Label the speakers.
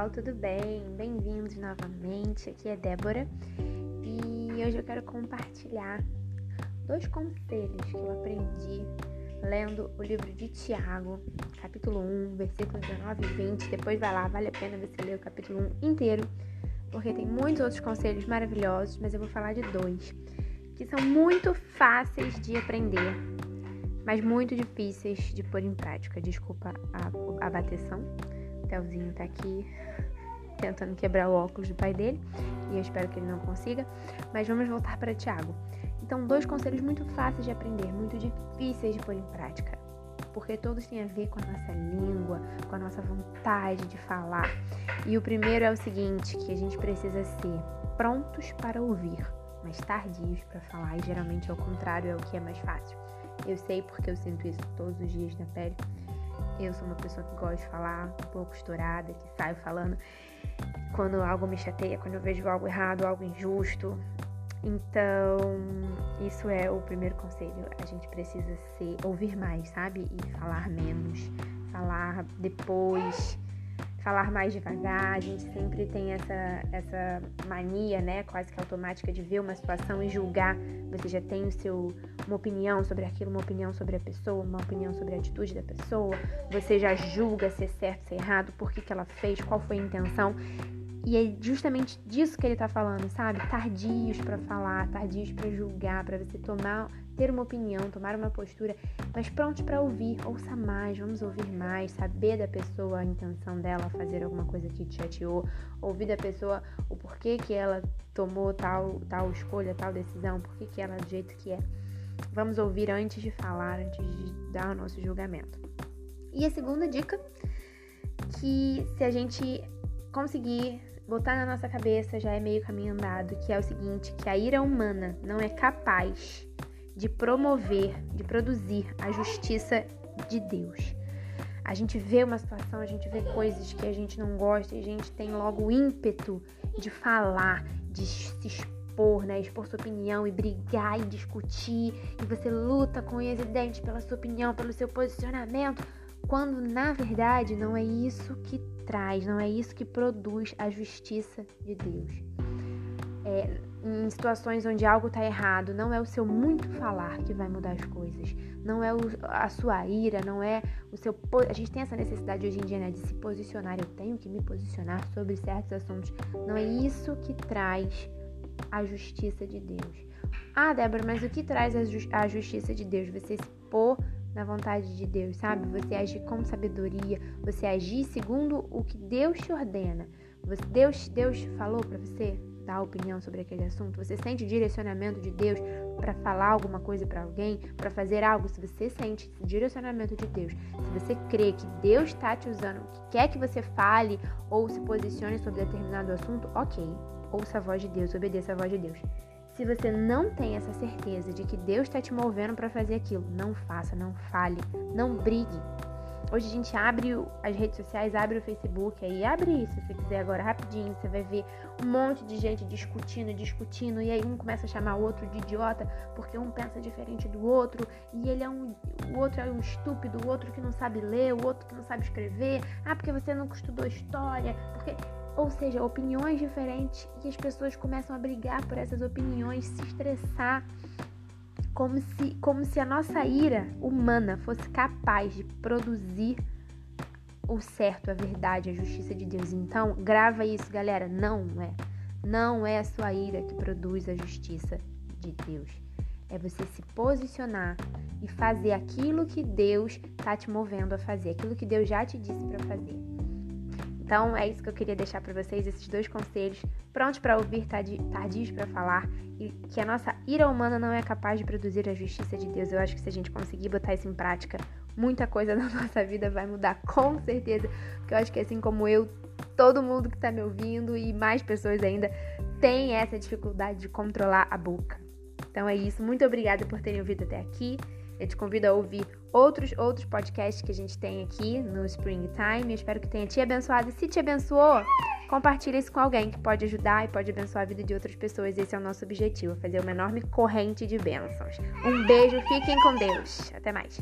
Speaker 1: pessoal, tudo bem? Bem-vindos novamente. Aqui é Débora e hoje eu quero compartilhar dois conselhos que eu aprendi lendo o livro de Tiago, capítulo 1, versículos 19 e 20. Depois vai lá, vale a pena você ler o capítulo 1 inteiro, porque tem muitos outros conselhos maravilhosos, mas eu vou falar de dois que são muito fáceis de aprender, mas muito difíceis de pôr em prática. Desculpa a, a bateção. Telzinho tá aqui tentando quebrar o óculos do pai dele e eu espero que ele não consiga. Mas vamos voltar para Tiago. Então, dois conselhos muito fáceis de aprender, muito difíceis de pôr em prática, porque todos têm a ver com a nossa língua, com a nossa vontade de falar. E o primeiro é o seguinte, que a gente precisa ser prontos para ouvir, mas tardios para falar, e geralmente é o contrário, é o que é mais fácil. Eu sei porque eu sinto isso todos os dias na pele. Eu sou uma pessoa que gosta de falar, um pouco estourada, que saio falando quando algo me chateia, quando eu vejo algo errado, algo injusto. Então, isso é o primeiro conselho. A gente precisa ser ouvir mais, sabe? E falar menos, falar depois falar mais devagar, a gente sempre tem essa, essa mania, né, quase que automática de ver uma situação e julgar. Você já tem o seu, uma opinião sobre aquilo, uma opinião sobre a pessoa, uma opinião sobre a atitude da pessoa, você já julga se é certo, se é errado, por que, que ela fez, qual foi a intenção. E é justamente disso que ele tá falando, sabe? Tardios para falar, tardios para julgar, para você tomar, ter uma opinião, tomar uma postura, mas prontos para ouvir. Ouça mais, vamos ouvir mais, saber da pessoa a intenção dela fazer alguma coisa que te chateou, ouvir da pessoa o porquê que ela tomou tal, tal escolha, tal decisão, porquê que ela é do jeito que é. Vamos ouvir antes de falar, antes de dar o nosso julgamento. E a segunda dica, que se a gente conseguir botar na nossa cabeça já é meio caminho andado, que é o seguinte, que a ira humana não é capaz de promover, de produzir a justiça de Deus. A gente vê uma situação, a gente vê coisas que a gente não gosta e a gente tem logo o ímpeto de falar, de se expor, né? Expor sua opinião e brigar e discutir. E você luta com os dentes pela sua opinião, pelo seu posicionamento quando na verdade não é isso que traz, não é isso que produz a justiça de Deus. É, em situações onde algo está errado, não é o seu muito falar que vai mudar as coisas, não é o, a sua ira, não é o seu. A gente tem essa necessidade hoje em dia né, de se posicionar, eu tenho que me posicionar sobre certos assuntos. Não é isso que traz a justiça de Deus. Ah, Débora, mas o que traz a, a justiça de Deus? Você se pôr na vontade de Deus, sabe? Você agir com sabedoria, você agir segundo o que Deus te ordena. Deus, Deus falou para você dar opinião sobre aquele assunto. Você sente direcionamento de Deus para falar alguma coisa para alguém, para fazer algo. Se você sente direcionamento de Deus, se você crê que Deus está te usando, que quer que você fale ou se posicione sobre determinado assunto, ok. Ouça a voz de Deus, obedeça a voz de Deus. Se você não tem essa certeza de que Deus está te movendo para fazer aquilo, não faça, não fale, não brigue. Hoje a gente abre as redes sociais, abre o Facebook aí, abre isso se você quiser agora rapidinho, você vai ver um monte de gente discutindo, discutindo, e aí um começa a chamar o outro de idiota, porque um pensa diferente do outro, e ele é um, o outro é um estúpido, o outro que não sabe ler, o outro que não sabe escrever, ah, porque você nunca estudou história, porque ou seja, opiniões diferentes e as pessoas começam a brigar por essas opiniões, se estressar, como se, como se a nossa ira humana fosse capaz de produzir o certo, a verdade, a justiça de Deus. Então, grava isso, galera. Não é. Não é a sua ira que produz a justiça de Deus. É você se posicionar e fazer aquilo que Deus está te movendo a fazer, aquilo que Deus já te disse para fazer. Então é isso que eu queria deixar para vocês, esses dois conselhos, prontos para ouvir, tardios para falar, e que a nossa ira humana não é capaz de produzir a justiça de Deus. Eu acho que se a gente conseguir botar isso em prática, muita coisa na nossa vida vai mudar com certeza, porque eu acho que assim como eu, todo mundo que está me ouvindo e mais pessoas ainda tem essa dificuldade de controlar a boca. Então é isso, muito obrigada por terem ouvido até aqui. Eu te convido a ouvir outros outros podcasts que a gente tem aqui no Springtime. Eu espero que tenha te abençoado. E se te abençoou, compartilha isso com alguém que pode ajudar e pode abençoar a vida de outras pessoas. Esse é o nosso objetivo, fazer uma enorme corrente de bênçãos. Um beijo, fiquem com Deus. Até mais.